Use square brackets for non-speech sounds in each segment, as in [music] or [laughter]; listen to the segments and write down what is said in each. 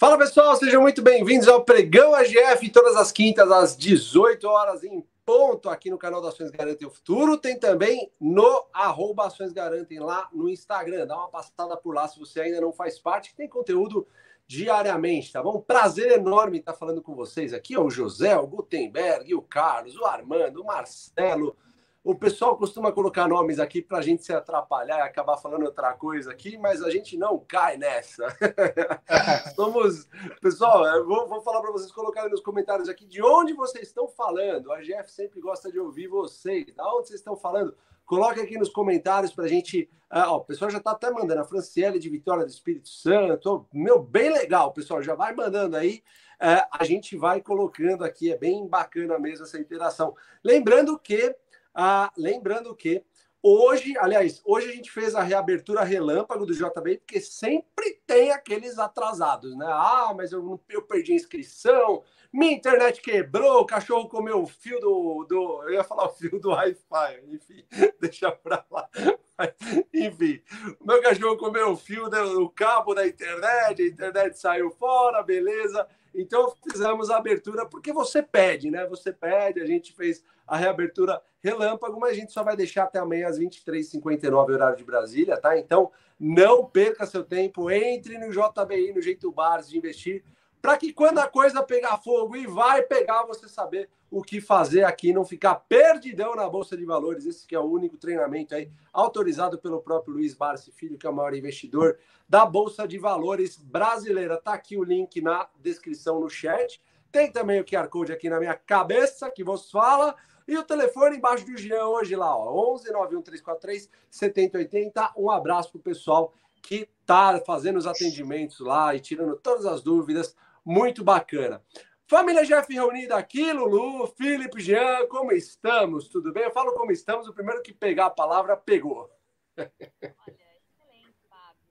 Fala pessoal, sejam muito bem-vindos ao Pregão AGF, todas as quintas às 18 horas em ponto aqui no canal da Ações Garantem o Futuro. Tem também no arroba Ações Garantem lá no Instagram. Dá uma passada por lá se você ainda não faz parte, que tem conteúdo diariamente, tá bom? Prazer enorme estar falando com vocês aqui. É o José, o Gutenberg, o Carlos, o Armando, o Marcelo, o pessoal costuma colocar nomes aqui para a gente se atrapalhar e acabar falando outra coisa aqui, mas a gente não cai nessa. [laughs] Somos. Pessoal, eu vou, vou falar para vocês colocarem nos comentários aqui de onde vocês estão falando. A GF sempre gosta de ouvir vocês. Da onde vocês estão falando? Coloque aqui nos comentários para a gente. Ah, ó, o pessoal já está até mandando. A Franciele de Vitória do Espírito Santo. Meu, bem legal, pessoal. Já vai mandando aí. É, a gente vai colocando aqui. É bem bacana mesmo essa interação. Lembrando que ah, lembrando que hoje, aliás, hoje a gente fez a reabertura relâmpago do JB, porque sempre tem aqueles atrasados, né? Ah, mas eu, eu perdi a inscrição, minha internet quebrou, o cachorro comeu o fio do, do. Eu ia falar o fio do Wi-Fi, enfim, [laughs] deixa pra lá. Enfim, o meu cachorro comeu o fio do cabo da internet, a internet saiu fora, beleza. Então fizemos a abertura porque você pede, né? Você pede, a gente fez a reabertura relâmpago, mas a gente só vai deixar até amanhã às 23h59, horário de Brasília, tá? Então não perca seu tempo, entre no JBI, no Jeito Bars de investir, para que quando a coisa pegar fogo e vai pegar, você saber o que fazer aqui, não ficar perdidão na Bolsa de Valores. Esse que é o único treinamento aí autorizado pelo próprio Luiz Barsi Filho, que é o maior investidor da Bolsa de Valores brasileira. Tá aqui o link na descrição no chat. Tem também o QR Code aqui na minha cabeça que vos fala. E o telefone embaixo do Jean hoje lá, ó, 11 91343 7080. Um abraço pro pessoal que tá fazendo os atendimentos lá e tirando todas as dúvidas. Muito bacana. Família Jeff reunida aqui, Lulu, Felipe, Jean, como estamos? Tudo bem? Eu falo como estamos, o primeiro que pegar a palavra pegou. [laughs] Olha, excelente, Fábio.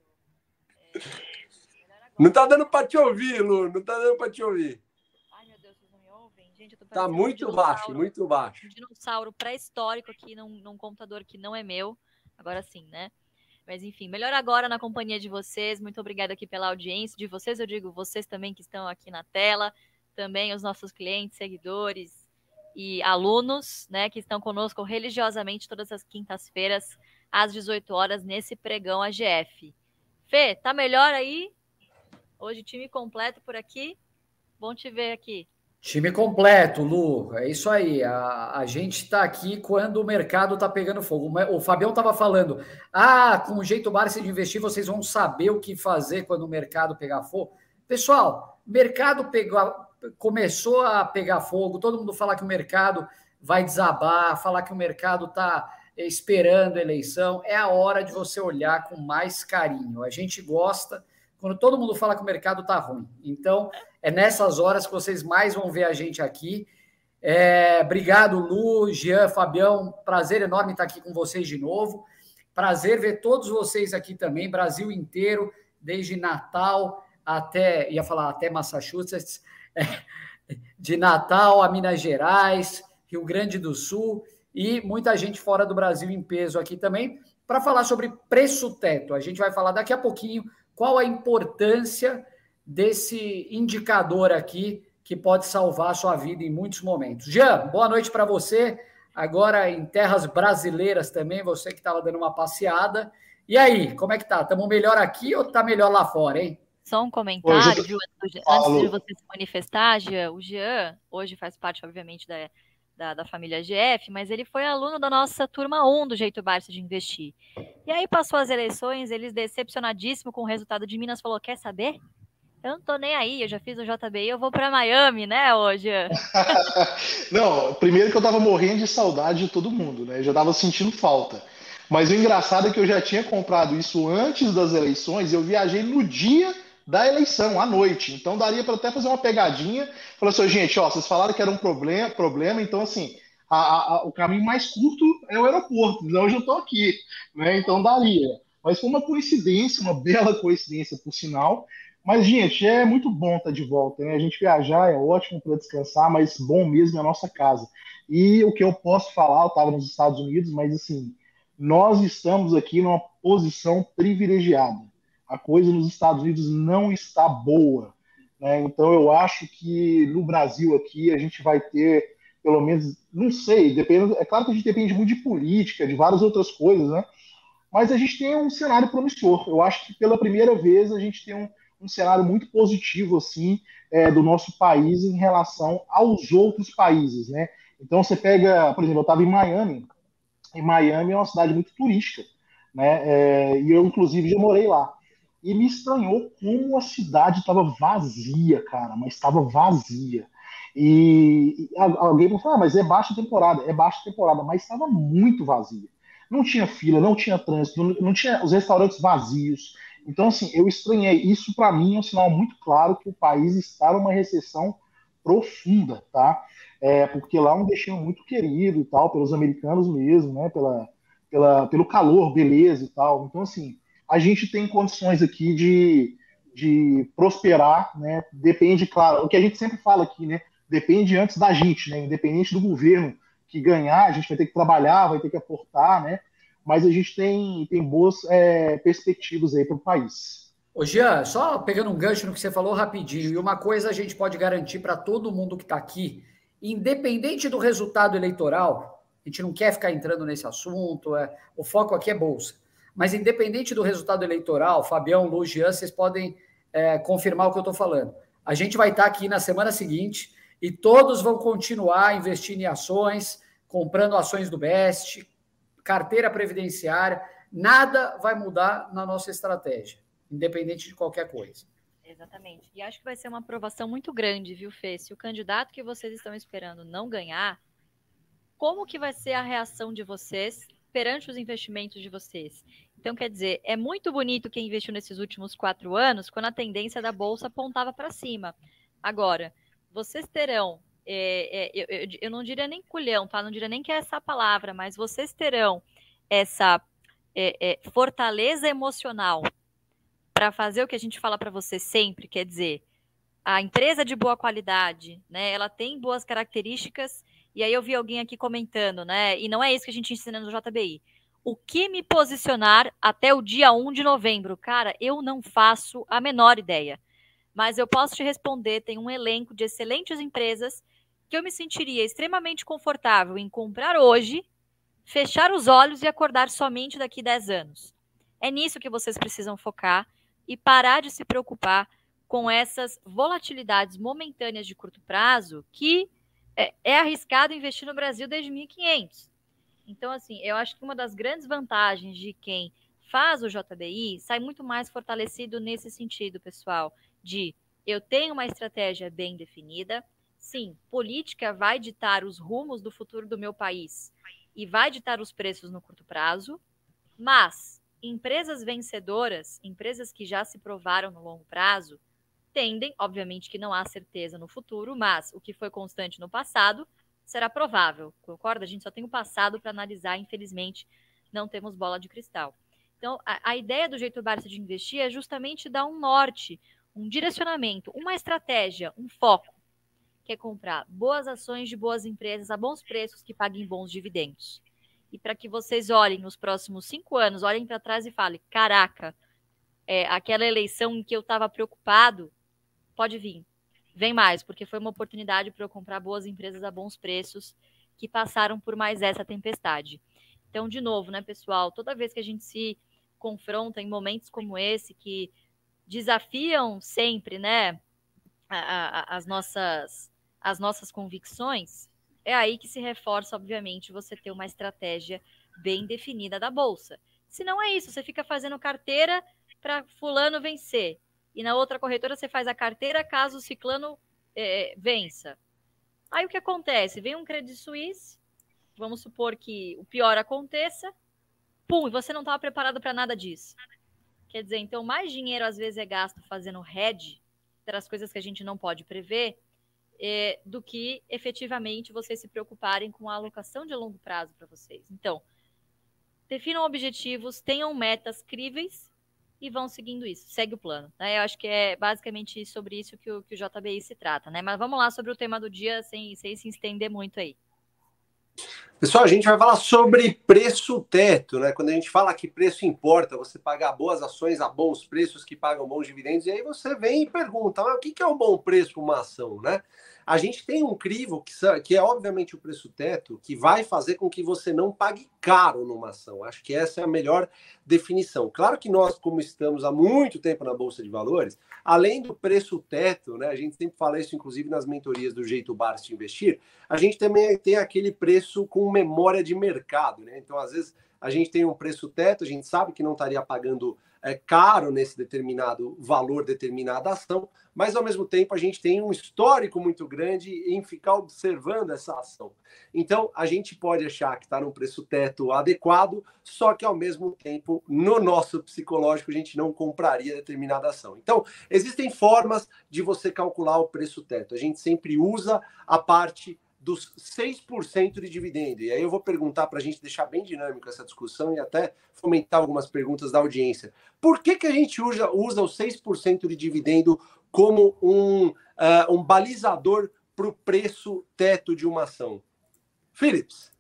É, não tá dando para te ouvir, Lu, não tá dando para te ouvir. Ai, meu Deus, vocês não me ouvem? Gente, eu tô Tá muito um baixo, muito baixo. Um dinossauro pré-histórico aqui num, num computador que não é meu. Agora sim, né? Mas enfim, melhor agora na companhia de vocês. Muito obrigada aqui pela audiência de vocês. Eu digo vocês também que estão aqui na tela também os nossos clientes, seguidores e alunos, né, que estão conosco religiosamente todas as quintas-feiras às 18 horas nesse pregão AGF. Fê, tá melhor aí? Hoje time completo por aqui. Bom te ver aqui. Time completo, Lu. É isso aí. A, a gente está aqui quando o mercado está pegando fogo. O Fabião estava falando: ah, com o jeito Barça de investir, vocês vão saber o que fazer quando o mercado pegar fogo. Pessoal, mercado pegou, começou a pegar fogo, todo mundo fala que o mercado vai desabar, falar que o mercado está esperando a eleição, é a hora de você olhar com mais carinho. A gente gosta quando todo mundo fala que o mercado está ruim. Então, é nessas horas que vocês mais vão ver a gente aqui. É, obrigado, Lu, Jean, Fabião. Prazer enorme estar aqui com vocês de novo. Prazer ver todos vocês aqui também, Brasil inteiro, desde Natal até, ia falar até Massachusetts, [laughs] de Natal a Minas Gerais, Rio Grande do Sul e muita gente fora do Brasil em peso aqui também, para falar sobre preço teto. A gente vai falar daqui a pouquinho qual a importância desse indicador aqui que pode salvar a sua vida em muitos momentos. Jean, boa noite para você. Agora em terras brasileiras também, você que estava dando uma passeada. E aí, como é que tá? Estamos melhor aqui ou tá melhor lá fora, hein? Só um comentário, antes de você se manifestar, Jean, o Jean hoje faz parte, obviamente, da, da, da, família GF, mas ele foi aluno da nossa turma 1 do Jeito Barça de Investir. E aí passou as eleições, ele decepcionadíssimo com o resultado de Minas, falou, quer saber? Eu não tô nem aí, eu já fiz o JBI, eu vou para Miami, né, hoje? [laughs] não, primeiro que eu tava morrendo de saudade de todo mundo, né? Eu já tava sentindo falta. Mas o engraçado é que eu já tinha comprado isso antes das eleições, eu viajei no dia da eleição, à noite. Então daria para até fazer uma pegadinha. Falar assim, gente, ó, vocês falaram que era um problema, problema então assim, a, a, o caminho mais curto é o aeroporto, então eu já estou aqui, né? Então daria. Mas foi uma coincidência, uma bela coincidência, por sinal. Mas, gente, é muito bom estar de volta, né? A gente viajar é ótimo para descansar, mas bom mesmo é a nossa casa. E o que eu posso falar, eu estava nos Estados Unidos, mas assim, nós estamos aqui numa posição privilegiada a coisa nos Estados Unidos não está boa. Né? Então eu acho que no Brasil aqui a gente vai ter, pelo menos, não sei, depende, é claro que a gente depende muito de política, de várias outras coisas, né? Mas a gente tem um cenário promissor. Eu acho que pela primeira vez a gente tem um, um cenário muito positivo assim é, do nosso país em relação aos outros países, né? Então você pega, por exemplo, eu estava em Miami. E Miami é uma cidade muito turística, né? É, e eu inclusive já morei lá. E me estranhou como a cidade estava vazia, cara, mas estava vazia. E, e alguém falou, ah, mas é baixa temporada, é baixa temporada, mas estava muito vazia. Não tinha fila, não tinha trânsito, não, não tinha os restaurantes vazios. Então, assim, eu estranhei. Isso, para mim, é um sinal muito claro que o país está numa recessão profunda, tá? É, porque lá é um destino muito querido e tal, pelos americanos mesmo, né? Pela, pela, pelo calor, beleza e tal. Então, assim, a gente tem condições aqui de, de prosperar, né? Depende, claro, o que a gente sempre fala aqui, né? Depende antes da gente, né? Independente do governo que ganhar, a gente vai ter que trabalhar, vai ter que aportar, né? Mas a gente tem, tem boas é, perspectivas aí para o país. Ô Jean, só pegando um gancho no que você falou rapidinho, e uma coisa a gente pode garantir para todo mundo que está aqui, independente do resultado eleitoral, a gente não quer ficar entrando nesse assunto, é, o foco aqui é bolsa. Mas independente do resultado eleitoral, Fabião, Lu, Jean, vocês podem é, confirmar o que eu estou falando. A gente vai estar tá aqui na semana seguinte e todos vão continuar investindo em ações, comprando ações do Best, carteira previdenciária. Nada vai mudar na nossa estratégia, independente de qualquer coisa. Exatamente. E acho que vai ser uma aprovação muito grande, viu, Fê? Se o candidato que vocês estão esperando não ganhar, como que vai ser a reação de vocês perante os investimentos de vocês. Então, quer dizer, é muito bonito quem investiu nesses últimos quatro anos, quando a tendência da bolsa apontava para cima. Agora, vocês terão, é, é, eu, eu, não diria nem culhão, tá? Não diria nem que é essa palavra, mas vocês terão essa é, é fortaleza emocional para fazer o que a gente fala para vocês sempre, quer dizer, a empresa de boa qualidade, né? Ela tem boas características e aí eu vi alguém aqui comentando, né? E não é isso que a gente ensina no JBI. O que me posicionar até o dia 1 de novembro? Cara, eu não faço a menor ideia. Mas eu posso te responder: tem um elenco de excelentes empresas que eu me sentiria extremamente confortável em comprar hoje, fechar os olhos e acordar somente daqui 10 anos. É nisso que vocês precisam focar e parar de se preocupar com essas volatilidades momentâneas de curto prazo que é, é arriscado investir no Brasil desde 1500. Então, assim, eu acho que uma das grandes vantagens de quem faz o JBI sai muito mais fortalecido nesse sentido, pessoal, de eu tenho uma estratégia bem definida. Sim, política vai ditar os rumos do futuro do meu país e vai ditar os preços no curto prazo, mas empresas vencedoras, empresas que já se provaram no longo prazo, tendem, obviamente que não há certeza no futuro, mas o que foi constante no passado será provável. Concorda? A gente só tem o passado para analisar, infelizmente, não temos bola de cristal. Então, a, a ideia do jeito Barça de investir é justamente dar um norte, um direcionamento, uma estratégia, um foco, que é comprar boas ações de boas empresas a bons preços que paguem bons dividendos. E para que vocês olhem nos próximos cinco anos, olhem para trás e falem: caraca, é, aquela eleição em que eu estava preocupado, pode vir. Vem mais, porque foi uma oportunidade para eu comprar boas empresas a bons preços que passaram por mais essa tempestade. Então, de novo, né, pessoal, toda vez que a gente se confronta em momentos como esse, que desafiam sempre, né, a, a, as nossas as nossas convicções, é aí que se reforça, obviamente, você ter uma estratégia bem definida da bolsa. Se não é isso, você fica fazendo carteira para fulano vencer e na outra corretora você faz a carteira caso o ciclano é, vença. Aí o que acontece? Vem um Credit Suisse, vamos supor que o pior aconteça, pum, e você não estava preparado para nada disso. Quer dizer, então mais dinheiro às vezes é gasto fazendo hedge, das coisas que a gente não pode prever, é, do que efetivamente vocês se preocuparem com a alocação de longo prazo para vocês. Então, definam objetivos, tenham metas críveis e vão seguindo isso, segue o plano. Né? Eu acho que é basicamente sobre isso que o, que o JBI se trata, né? Mas vamos lá sobre o tema do dia, sem, sem se estender muito aí. Pessoal, a gente vai falar sobre preço teto, né? Quando a gente fala que preço importa, você pagar boas ações a bons preços que pagam bons dividendos, e aí você vem e pergunta, mas o que é um bom preço para uma ação, né? A gente tem um crivo que, que é obviamente o preço teto, que vai fazer com que você não pague caro numa ação. Acho que essa é a melhor definição. Claro que nós, como estamos há muito tempo na Bolsa de Valores, além do preço teto, né, a gente sempre fala isso, inclusive, nas mentorias do Jeito Barça Investir, a gente também tem aquele preço com memória de mercado. Né? Então, às vezes, a gente tem um preço teto, a gente sabe que não estaria pagando é, caro nesse determinado valor, determinada ação, mas ao mesmo tempo a gente tem um histórico muito grande em ficar observando essa ação. Então a gente pode achar que está num preço teto adequado, só que ao mesmo tempo, no nosso psicológico, a gente não compraria determinada ação. Então, existem formas de você calcular o preço teto. A gente sempre usa a parte dos 6% de dividendo. E aí eu vou perguntar para a gente deixar bem dinâmico essa discussão e até fomentar algumas perguntas da audiência. Por que, que a gente usa, usa os 6% de dividendo como um, uh, um balizador para o preço teto de uma ação? Philips.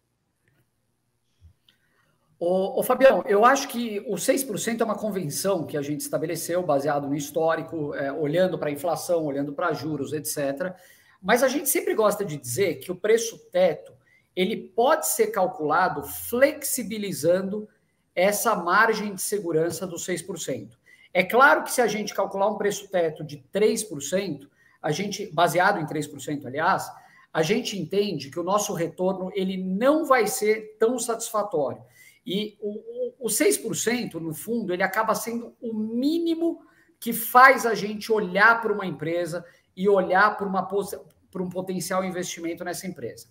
Ô, ô, Fabião, eu acho que o 6% é uma convenção que a gente estabeleceu baseado no histórico, é, olhando para a inflação, olhando para juros, etc. Mas a gente sempre gosta de dizer que o preço teto ele pode ser calculado flexibilizando essa margem de segurança dos 6%. É claro que se a gente calcular um preço teto de 3%, a gente baseado em 3%, aliás, a gente entende que o nosso retorno ele não vai ser tão satisfatório. E o, o, o 6%, no fundo, ele acaba sendo o mínimo que faz a gente olhar para uma empresa e olhar para, uma, para um potencial investimento nessa empresa.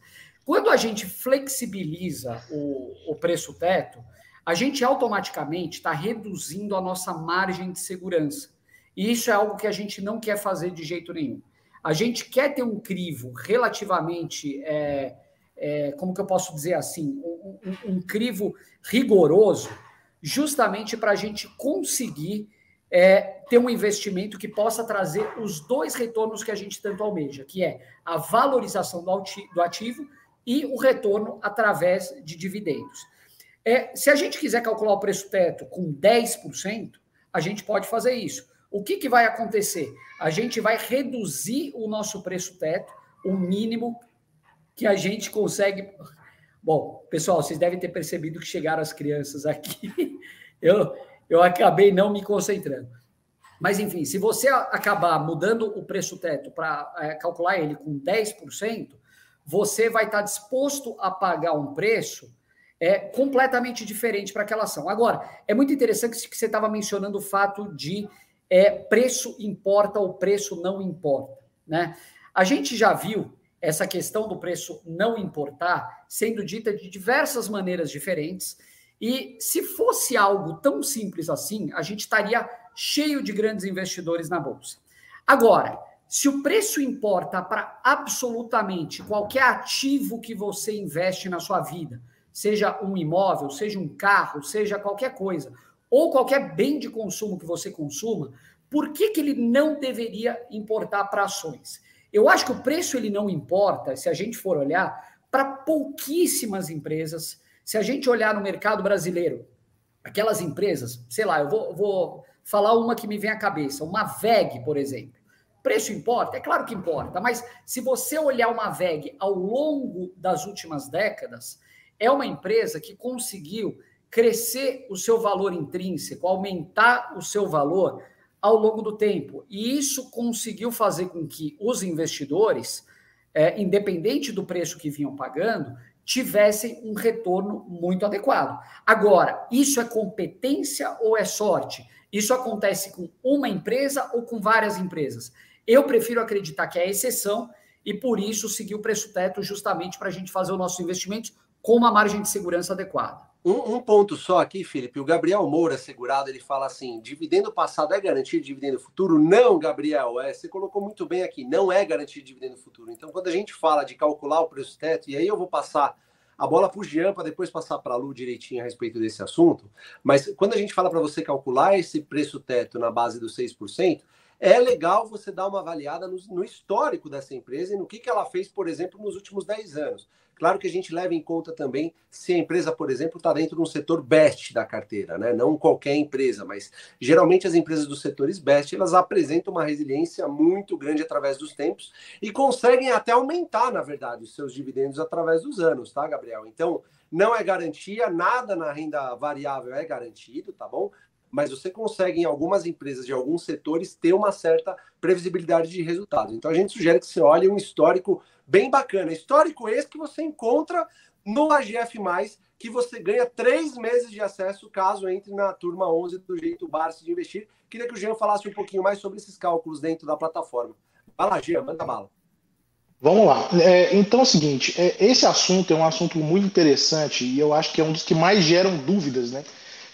Quando a gente flexibiliza o, o preço teto, a gente automaticamente está reduzindo a nossa margem de segurança. E isso é algo que a gente não quer fazer de jeito nenhum. A gente quer ter um crivo relativamente, é, é, como que eu posso dizer assim, um, um, um crivo rigoroso, justamente para a gente conseguir é, ter um investimento que possa trazer os dois retornos que a gente tanto almeja, que é a valorização do ativo e o retorno através de dividendos. É, se a gente quiser calcular o preço teto com 10%, a gente pode fazer isso. O que, que vai acontecer? A gente vai reduzir o nosso preço teto, o mínimo que a gente consegue. Bom, pessoal, vocês devem ter percebido que chegaram as crianças aqui. [laughs] Eu, eu acabei não me concentrando. Mas, enfim, se você acabar mudando o preço teto para é, calcular ele com 10%, você vai estar disposto a pagar um preço é, completamente diferente para aquela ação. Agora, é muito interessante que você estava mencionando o fato de é, preço importa ou preço não importa. Né? A gente já viu essa questão do preço não importar sendo dita de diversas maneiras diferentes e se fosse algo tão simples assim, a gente estaria cheio de grandes investidores na bolsa. Agora, se o preço importa para absolutamente qualquer ativo que você investe na sua vida, seja um imóvel, seja um carro, seja qualquer coisa, ou qualquer bem de consumo que você consuma, por que, que ele não deveria importar para ações? Eu acho que o preço ele não importa, se a gente for olhar, para pouquíssimas empresas se a gente olhar no mercado brasileiro, aquelas empresas, sei lá, eu vou, vou falar uma que me vem à cabeça, uma VEG, por exemplo. Preço importa? É claro que importa, mas se você olhar uma VEG ao longo das últimas décadas, é uma empresa que conseguiu crescer o seu valor intrínseco, aumentar o seu valor ao longo do tempo. E isso conseguiu fazer com que os investidores, é, independente do preço que vinham pagando, tivessem um retorno muito adequado. Agora, isso é competência ou é sorte? Isso acontece com uma empresa ou com várias empresas? Eu prefiro acreditar que é exceção e por isso seguir o preço teto justamente para a gente fazer o nosso investimento com uma margem de segurança adequada. Um, um, ponto só aqui, Felipe. O Gabriel Moura, segurado, ele fala assim: dividendo passado é garantia de dividendo futuro? Não, Gabriel. É, você colocou muito bem aqui, não é garantia de dividendo futuro. Então, quando a gente fala de calcular o preço teto, e aí eu vou passar a bola para o Jean para depois passar para a Lu direitinho a respeito desse assunto, mas quando a gente fala para você calcular esse preço teto na base dos 6%, é legal você dar uma avaliada no, no, histórico dessa empresa e no que, que ela fez, por exemplo, nos últimos 10 anos. Claro que a gente leva em conta também se a empresa, por exemplo, está dentro de um setor best da carteira, né? Não qualquer empresa, mas geralmente as empresas dos setores best elas apresentam uma resiliência muito grande através dos tempos e conseguem até aumentar, na verdade, os seus dividendos através dos anos, tá, Gabriel? Então, não é garantia, nada na renda variável é garantido, tá bom? Mas você consegue, em algumas empresas de alguns setores, ter uma certa previsibilidade de resultados. Então, a gente sugere que você olhe um histórico bem bacana. Histórico esse que você encontra no AGF, que você ganha três meses de acesso caso entre na turma 11 do Jeito Barça de Investir. Queria que o Jean falasse um pouquinho mais sobre esses cálculos dentro da plataforma. Vai lá, Jean, manda bala. Vamos lá. É, então é o seguinte: é, esse assunto é um assunto muito interessante e eu acho que é um dos que mais geram dúvidas, né?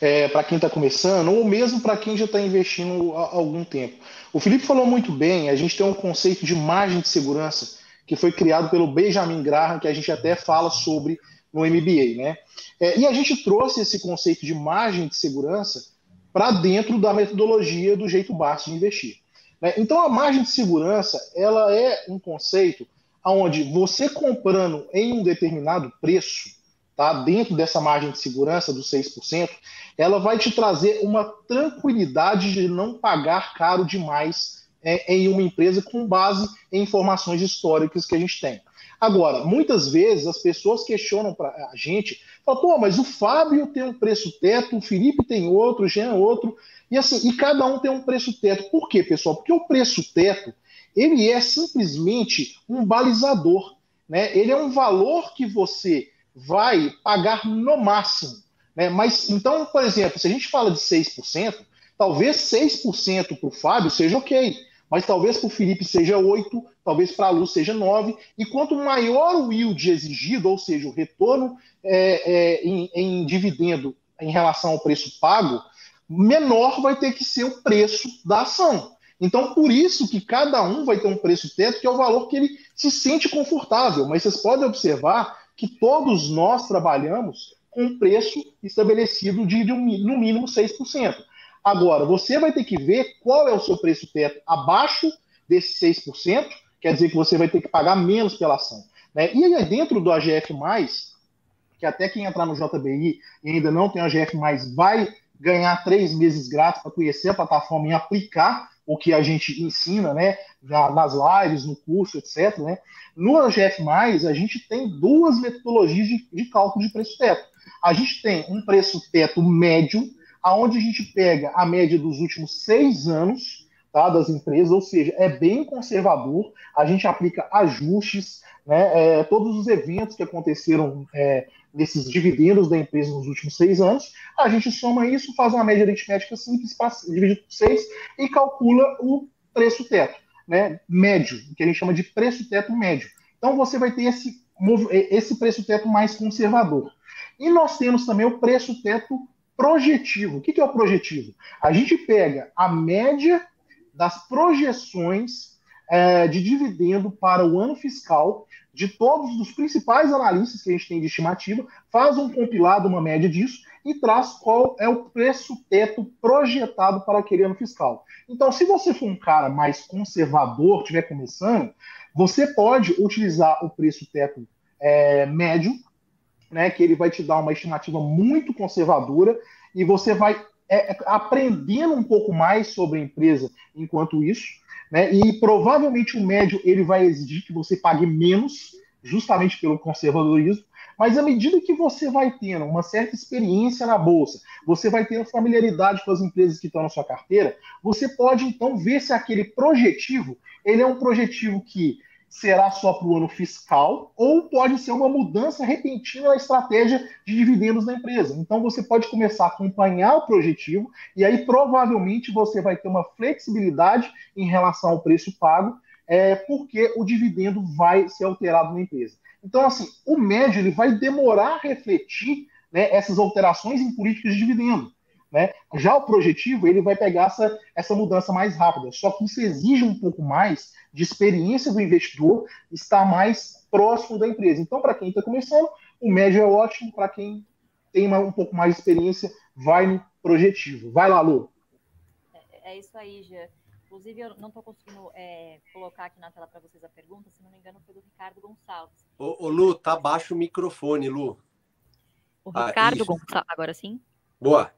É, para quem está começando ou mesmo para quem já está investindo há algum tempo. O Felipe falou muito bem, a gente tem um conceito de margem de segurança que foi criado pelo Benjamin Graham, que a gente até fala sobre no MBA, né? É, e a gente trouxe esse conceito de margem de segurança para dentro da metodologia do jeito Barça de investir. Né? Então a margem de segurança ela é um conceito onde você comprando em um determinado preço, tá, dentro dessa margem de segurança dos 6%, ela vai te trazer uma tranquilidade de não pagar caro demais em uma empresa com base em informações históricas que a gente tem. Agora, muitas vezes as pessoas questionam para a gente, falam, pô, mas o Fábio tem um preço teto, o Felipe tem outro, o Jean outro, e assim, e cada um tem um preço teto. Por quê, pessoal? Porque o preço teto, ele é simplesmente um balizador, né? Ele é um valor que você vai pagar no máximo, né? Mas então, por exemplo, se a gente fala de 6%, talvez 6% para o Fábio seja ok mas talvez para o Felipe seja 8, talvez para a Lu seja 9, e quanto maior o yield exigido, ou seja, o retorno é, é, em, em dividendo em relação ao preço pago, menor vai ter que ser o preço da ação. Então, por isso que cada um vai ter um preço teto, que é o valor que ele se sente confortável. Mas vocês podem observar que todos nós trabalhamos com um preço estabelecido de, no mínimo 6%. Agora, você vai ter que ver qual é o seu preço teto abaixo desses 6%, quer dizer que você vai ter que pagar menos pela ação. Né? E aí, dentro do AGF, que até quem entrar no JBI e ainda não tem AGF, vai ganhar três meses grátis para conhecer a plataforma e aplicar o que a gente ensina, né, nas lives, no curso, etc. Né? No AGF+, a gente tem duas metodologias de, de cálculo de preço teto. A gente tem um preço teto médio, aonde a gente pega a média dos últimos seis anos tá, das empresas, ou seja, é bem conservador, a gente aplica ajustes, né, é, todos os eventos que aconteceram é, nesses dividendos da empresa nos últimos seis anos, a gente soma isso, faz uma média aritmética simples, divide por seis e calcula o preço teto, né, médio, que a gente chama de preço teto médio. Então você vai ter esse, esse preço teto mais conservador. E nós temos também o preço teto projetivo. O que é o projetivo? A gente pega a média das projeções é, de dividendo para o ano fiscal de todos os principais analistas que a gente tem de estimativa, faz um compilado, uma média disso, e traz qual é o preço teto projetado para aquele ano fiscal. Então, se você for um cara mais conservador, estiver começando, você pode utilizar o preço teto é, médio, né, que ele vai te dar uma estimativa muito conservadora e você vai é, é, aprendendo um pouco mais sobre a empresa enquanto isso, né, e provavelmente o médio ele vai exigir que você pague menos, justamente pelo conservadorismo, mas à medida que você vai tendo uma certa experiência na bolsa, você vai tendo familiaridade com as empresas que estão na sua carteira, você pode então ver se aquele projetivo ele é um projetivo que será só para o ano fiscal ou pode ser uma mudança repentina na estratégia de dividendos da empresa. Então você pode começar a acompanhar o projetivo e aí provavelmente você vai ter uma flexibilidade em relação ao preço pago, é, porque o dividendo vai ser alterado na empresa. Então assim, o médio ele vai demorar a refletir né, essas alterações em políticas de dividendo. Né? Já o projetivo ele vai pegar essa, essa mudança mais rápida, só que isso exige um pouco mais de experiência do investidor, estar mais próximo da empresa. Então, para quem está começando, o médio é ótimo, para quem tem uma, um pouco mais de experiência, vai no projetivo. Vai lá, Lu. É, é isso aí, Jean. Inclusive, eu não estou conseguindo é, colocar aqui na tela para vocês a pergunta, se não me engano, foi do Ricardo Gonçalves. Ô, ô Lu, tá baixo o microfone, Lu. O Ricardo ah, Gonçalves, agora sim? Boa.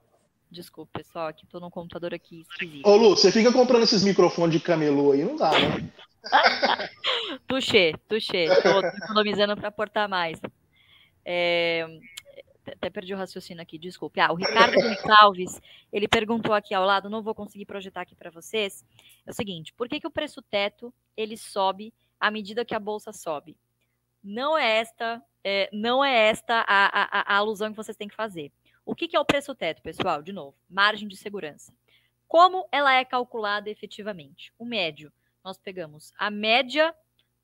Desculpa, pessoal, aqui tô num computador aqui esquisito. Ô, Lu, você fica comprando esses microfones de camelô aí, não dá, né? [laughs] tuxê, tuxê. Tô economizando para portar mais. É, até perdi o raciocínio aqui, desculpe. Ah, o Ricardo Gonçalves, ele perguntou aqui ao lado, não vou conseguir projetar aqui para vocês. É o seguinte, por que, que o preço teto ele sobe à medida que a bolsa sobe? Não é esta, é, não é esta a, a, a, alusão que vocês têm que fazer. O que, que é o preço teto, pessoal? De novo, margem de segurança. Como ela é calculada efetivamente? O médio, nós pegamos a média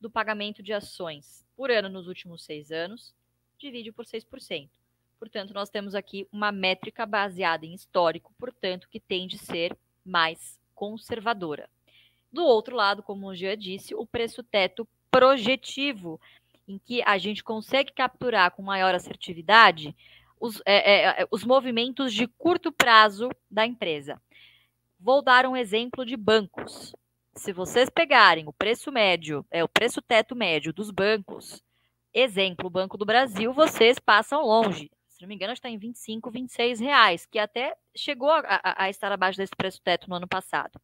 do pagamento de ações por ano nos últimos seis anos, divide por 6%. Portanto, nós temos aqui uma métrica baseada em histórico, portanto, que tende a ser mais conservadora. Do outro lado, como o Jean disse, o preço teto projetivo, em que a gente consegue capturar com maior assertividade os, é, é, é os movimentos de curto prazo da empresa. Vou dar um exemplo de bancos. Se vocês pegarem o preço médio, é o preço teto médio dos bancos, exemplo, o Banco do Brasil, vocês passam longe não me engano, está em 25, 26 reais, que até chegou a, a, a estar abaixo desse preço teto no ano passado.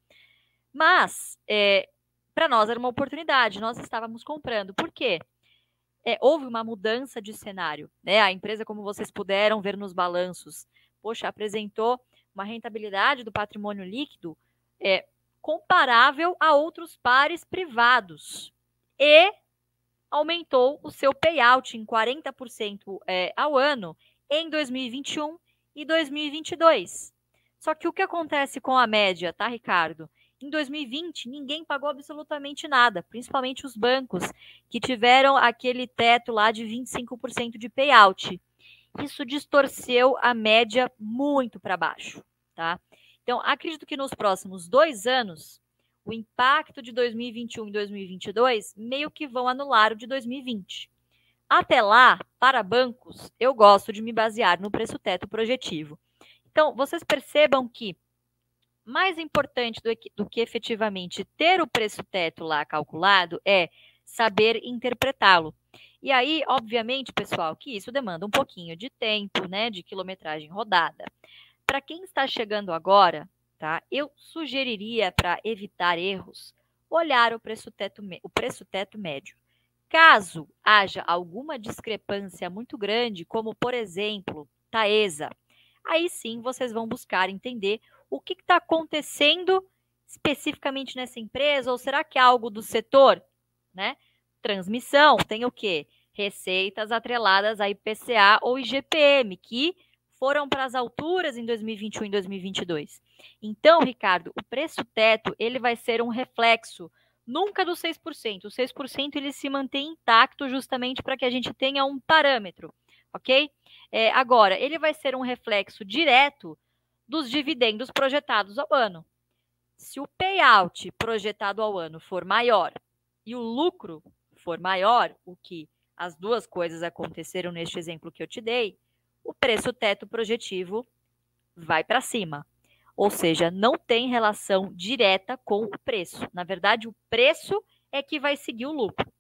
Mas, é, para nós era uma oportunidade, nós estávamos comprando. Por quê? É, houve uma mudança de cenário. Né? A empresa, como vocês puderam ver nos balanços, poxa, apresentou uma rentabilidade do patrimônio líquido é, comparável a outros pares privados. E aumentou o seu payout em 40% é, ao ano em 2021 e 2022. Só que o que acontece com a média, tá, Ricardo? Em 2020, ninguém pagou absolutamente nada, principalmente os bancos, que tiveram aquele teto lá de 25% de payout. Isso distorceu a média muito para baixo, tá? Então, acredito que nos próximos dois anos, o impacto de 2021 e 2022 meio que vão anular o de 2020. Até lá, para bancos, eu gosto de me basear no preço teto projetivo. Então, vocês percebam que mais importante do que, do que efetivamente ter o preço teto lá calculado é saber interpretá-lo. E aí, obviamente, pessoal, que isso demanda um pouquinho de tempo, né, de quilometragem rodada. Para quem está chegando agora, tá? Eu sugeriria para evitar erros, olhar o preço teto, o preço teto médio. Caso haja alguma discrepância muito grande, como por exemplo, Taesa, aí sim vocês vão buscar entender o que está acontecendo especificamente nessa empresa, ou será que é algo do setor? Né? Transmissão tem o quê? Receitas atreladas a IPCA ou IGPM, que foram para as alturas em 2021 e 2022. Então, Ricardo, o preço teto ele vai ser um reflexo nunca do 6%. O 6% ele se mantém intacto justamente para que a gente tenha um parâmetro, ok? É, agora, ele vai ser um reflexo direto dos dividendos projetados ao ano. Se o payout projetado ao ano for maior e o lucro for maior, o que as duas coisas aconteceram neste exemplo que eu te dei, o preço teto projetivo vai para cima. Ou seja, não tem relação direta com o preço. Na verdade, o preço é que vai seguir o lucro.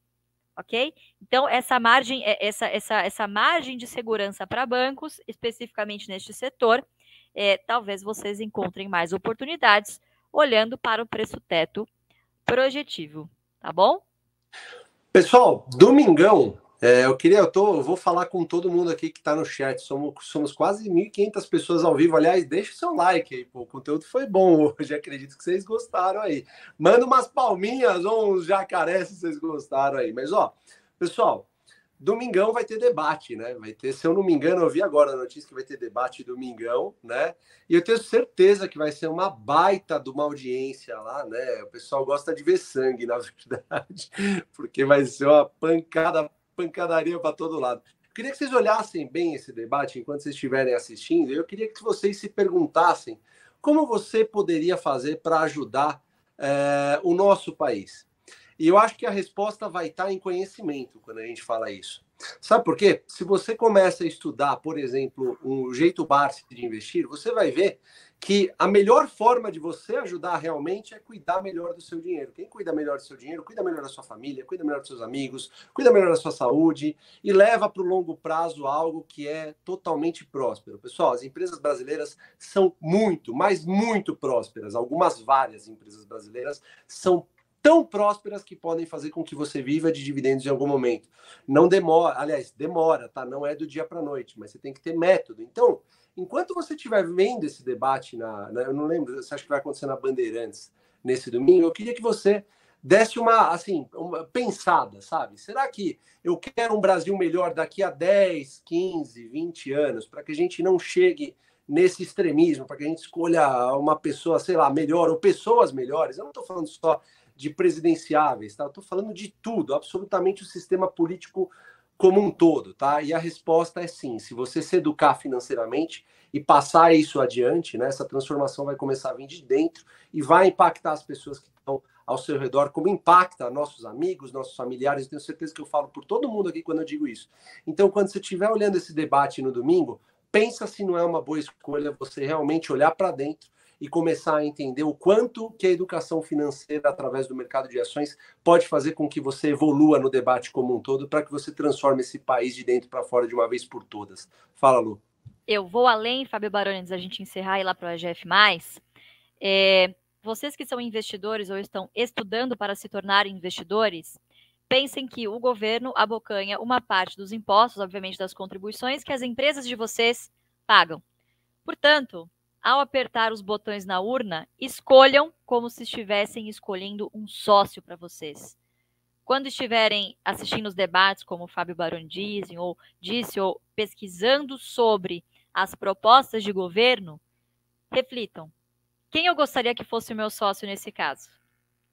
Ok? Então, essa margem, é, essa, essa, essa margem de segurança para bancos, especificamente neste setor, é, talvez vocês encontrem mais oportunidades olhando para o preço teto projetivo. Tá bom? Pessoal, domingão é, eu queria, eu, tô, eu vou falar com todo mundo aqui que está no chat. Somos, somos quase 1.500 pessoas ao vivo. Aliás, deixa o seu like aí, pô. O conteúdo foi bom hoje. Acredito que vocês gostaram aí. Manda umas palminhas ou uns jacarés se vocês gostaram aí. Mas, ó, pessoal, domingão vai ter debate, né? Vai ter, se eu não me engano, eu vi agora a notícia que vai ter debate domingão, né? E eu tenho certeza que vai ser uma baita de uma audiência lá, né? O pessoal gosta de ver sangue, na [laughs] verdade, porque vai ser uma pancada pancadaria para todo lado. Eu queria que vocês olhassem bem esse debate enquanto vocês estiverem assistindo. Eu queria que vocês se perguntassem como você poderia fazer para ajudar é, o nosso país. E eu acho que a resposta vai estar em conhecimento quando a gente fala isso. Sabe por quê? Se você começa a estudar, por exemplo, um jeito básico de investir, você vai ver que a melhor forma de você ajudar realmente é cuidar melhor do seu dinheiro. Quem cuida melhor do seu dinheiro, cuida melhor da sua família, cuida melhor dos seus amigos, cuida melhor da sua saúde e leva para o longo prazo algo que é totalmente próspero. Pessoal, as empresas brasileiras são muito, mas muito prósperas. Algumas várias empresas brasileiras são tão prósperas que podem fazer com que você viva de dividendos em algum momento. Não demora, aliás, demora, tá? Não é do dia para noite, mas você tem que ter método. Então, enquanto você estiver vendo esse debate na, na, eu não lembro, você acha que vai acontecer na Bandeirantes nesse domingo? Eu queria que você desse uma assim, uma pensada, sabe? Será que eu quero um Brasil melhor daqui a 10, 15, 20 anos, para que a gente não chegue nesse extremismo, para que a gente escolha uma pessoa, sei lá, melhor ou pessoas melhores. Eu não estou falando só de presidenciáveis, tá? Estou falando de tudo, absolutamente o sistema político como um todo, tá? E a resposta é sim. Se você se educar financeiramente e passar isso adiante, né? Essa transformação vai começar a vir de dentro e vai impactar as pessoas que estão ao seu redor, como impacta nossos amigos, nossos familiares. Eu tenho certeza que eu falo por todo mundo aqui quando eu digo isso. Então, quando você estiver olhando esse debate no domingo, pensa se não é uma boa escolha você realmente olhar para dentro e começar a entender o quanto que a educação financeira através do mercado de ações pode fazer com que você evolua no debate como um todo para que você transforme esse país de dentro para fora de uma vez por todas. Fala, Lu. Eu vou além, Fábio Baroni, antes da gente encerrar e ir lá para o AGF+. É, vocês que são investidores ou estão estudando para se tornar investidores, pensem que o governo abocanha uma parte dos impostos, obviamente das contribuições, que as empresas de vocês pagam. Portanto, ao apertar os botões na urna, escolham como se estivessem escolhendo um sócio para vocês. Quando estiverem assistindo os debates, como o Fábio Baroni disse ou, disse, ou pesquisando sobre as propostas de governo, reflitam. Quem eu gostaria que fosse o meu sócio nesse caso?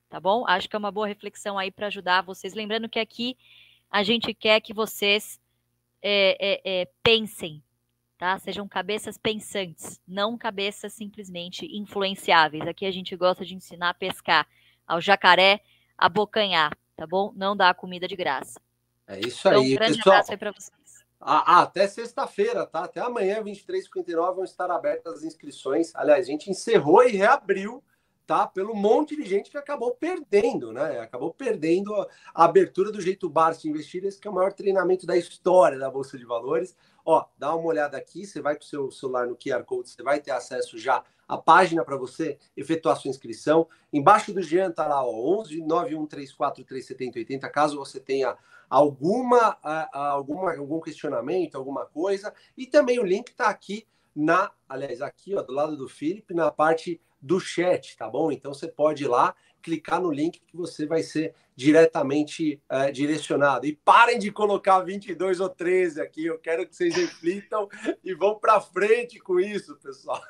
Tá bom? Acho que é uma boa reflexão aí para ajudar vocês. Lembrando que aqui a gente quer que vocês é, é, é, pensem, tá? Sejam cabeças pensantes, não cabeças simplesmente influenciáveis. Aqui a gente gosta de ensinar a pescar, ao jacaré a bocanhar, tá bom? Não dar comida de graça. É isso então, aí, um grande pessoal. abraço aí para vocês. Ah, até sexta-feira, tá? Até amanhã, 23h59, vão estar abertas as inscrições. Aliás, a gente encerrou e reabriu tá? Pelo monte de gente que acabou perdendo, né? Acabou perdendo a, abertura do jeito Barça investir, esse que é o maior treinamento da história da Bolsa de Valores. Ó, dá uma olhada aqui, você vai com o seu celular no QR Code, você vai ter acesso já à página para você efetuar sua inscrição. Embaixo do Jean tá lá, ó, 11 913437080, caso você tenha alguma, alguma algum questionamento, alguma coisa, e também o link está aqui na, aliás, aqui, ó, do lado do Felipe, na parte do chat, tá bom? Então você pode ir lá, clicar no link que você vai ser diretamente é, direcionado. E parem de colocar 22 ou 13 aqui, eu quero que vocês reflitam e vão para frente com isso, pessoal.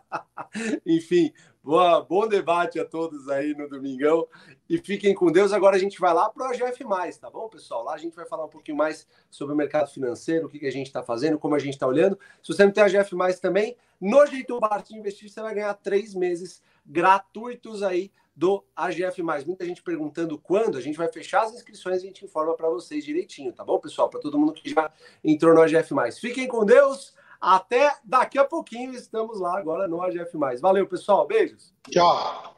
[laughs] Enfim, boa, bom debate a todos aí no domingão e fiquem com Deus. Agora a gente vai lá para o AGF+, tá bom, pessoal? Lá a gente vai falar um pouquinho mais sobre o mercado financeiro, o que, que a gente está fazendo, como a gente está olhando. Se você não tem AGF+, também, no Jeito Bart de Investir, você vai ganhar três meses gratuitos aí do AGF+. Muita gente perguntando quando, a gente vai fechar as inscrições e a gente informa para vocês direitinho, tá bom, pessoal? Para todo mundo que já entrou no AGF+. Fiquem com Deus, até daqui a pouquinho estamos lá agora no AGF+. Valeu, pessoal, beijos. Tchau.